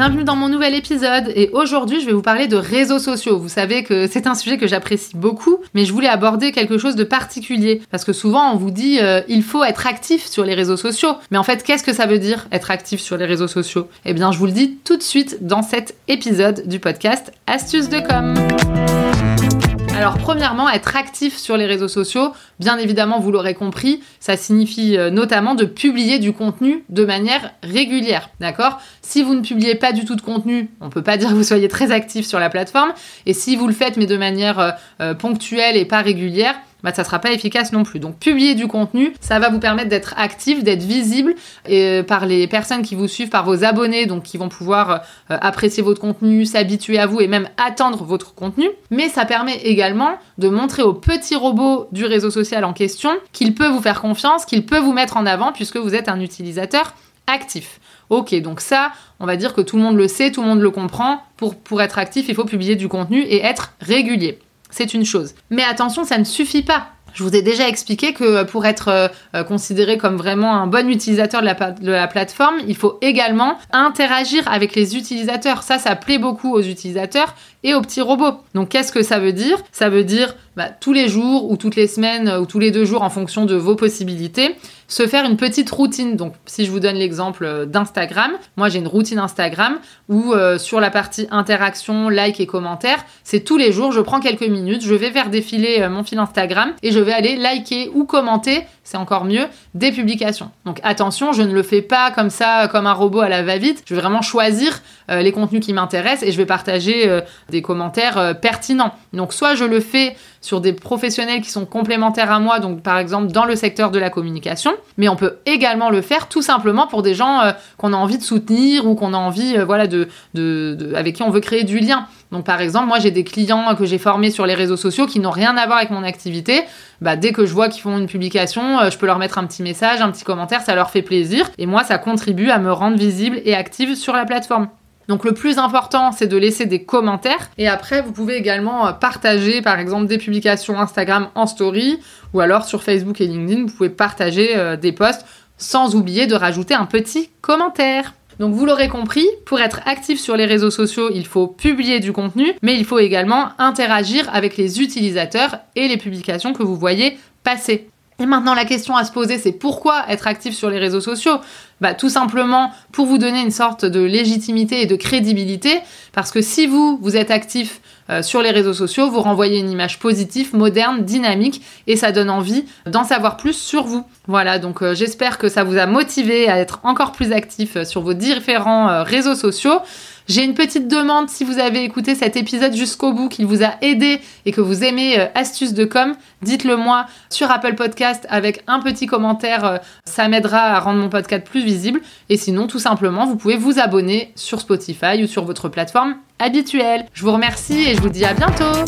Bienvenue dans mon nouvel épisode et aujourd'hui je vais vous parler de réseaux sociaux. Vous savez que c'est un sujet que j'apprécie beaucoup, mais je voulais aborder quelque chose de particulier parce que souvent on vous dit euh, il faut être actif sur les réseaux sociaux. Mais en fait, qu'est-ce que ça veut dire être actif sur les réseaux sociaux? Eh bien, je vous le dis tout de suite dans cet épisode du podcast Astuces de com. Alors premièrement, être actif sur les réseaux sociaux, bien évidemment, vous l'aurez compris, ça signifie euh, notamment de publier du contenu de manière régulière, d'accord? Si vous ne publiez pas du tout de contenu, on peut pas dire que vous soyez très actif sur la plateforme, et si vous le faites mais de manière euh, euh, ponctuelle et pas régulière, bah, ça sera pas efficace non plus. Donc publier du contenu, ça va vous permettre d'être actif, d'être visible et, par les personnes qui vous suivent, par vos abonnés, donc qui vont pouvoir euh, apprécier votre contenu, s'habituer à vous et même attendre votre contenu. Mais ça permet également de montrer au petit robot du réseau social en question qu'il peut vous faire confiance, qu'il peut vous mettre en avant puisque vous êtes un utilisateur actif. Ok, donc ça, on va dire que tout le monde le sait, tout le monde le comprend. Pour être actif, il faut publier du contenu et être régulier c'est une chose. Mais attention, ça ne suffit pas. Je vous ai déjà expliqué que pour être euh, euh, considéré comme vraiment un bon utilisateur de la, plateforme, il faut également interagir avec les utilisateurs. Ça, ça plaît beaucoup aux utilisateurs et aux petits robots. Donc qu'est-ce que ça veut dire? Ça veut dire bah, tous les jours ou toutes les semaines ou tous les deux jours en fonction de vos possibilités, se faire une petite routine. Donc, si je vous donne l'exemple euh, d'Instagram, moi j'ai une routine Instagram où euh, sur la partie interaction, like et commentaires, c'est tous les jours, je prends quelques minutes, je vais faire défiler euh, mon fil Instagram et je vais aller liker ou commenter, c'est encore mieux, des publications. Donc attention, je ne le fais pas comme ça, comme un robot à la va-vite. Je vais vraiment choisir les contenus qui m'intéressent et je vais partager des commentaires pertinents. Donc soit je le fais sur des professionnels qui sont complémentaires à moi, donc par exemple dans le secteur de la communication, mais on peut également le faire tout simplement pour des gens euh, qu'on a envie de soutenir ou qu'on a envie, euh, voilà, avec qui on veut créer du lien. Donc par exemple, moi j'ai des clients que j'ai formés sur les réseaux sociaux qui n'ont rien à voir avec mon activité. Bah, dès que je vois qu'ils font une publication, euh, je peux leur mettre un petit message, un petit commentaire, ça leur fait plaisir. Et moi, ça contribue à me rendre visible et active sur la plateforme. Donc le plus important, c'est de laisser des commentaires. Et après, vous pouvez également euh, partager, par exemple, des publications Instagram en story, ou alors sur Facebook et LinkedIn, vous pouvez partager euh, des posts sans oublier de rajouter un petit commentaire. Donc vous l'aurez compris, pour être actif sur les réseaux sociaux, il faut publier du contenu, mais il faut également interagir avec les utilisateurs et les publications que vous voyez passer. Et maintenant, la question à se poser, c'est pourquoi être actif sur les réseaux sociaux? Bah, Tout simplement pour vous donner une sorte de légitimité et de crédibilité, parce que si vous, vous êtes actif euh, sur les réseaux sociaux, vous renvoyez une image positive, moderne, dynamique, et ça donne envie d'en savoir plus sur vous. Voilà, donc euh, j'espère que ça vous a motivé à être encore plus actif euh, sur vos différents réseaux sociaux. J'ai une petite demande si vous avez écouté cet épisode jusqu'au bout, qu'il vous a aidé et que vous aimez Astuces de com, dites-le moi sur Apple Podcast avec un petit commentaire, ça m'aidera à rendre mon podcast plus visible. Et sinon, tout simplement, vous pouvez vous abonner sur Spotify ou sur votre plateforme habituelle. Je vous remercie et je vous dis à bientôt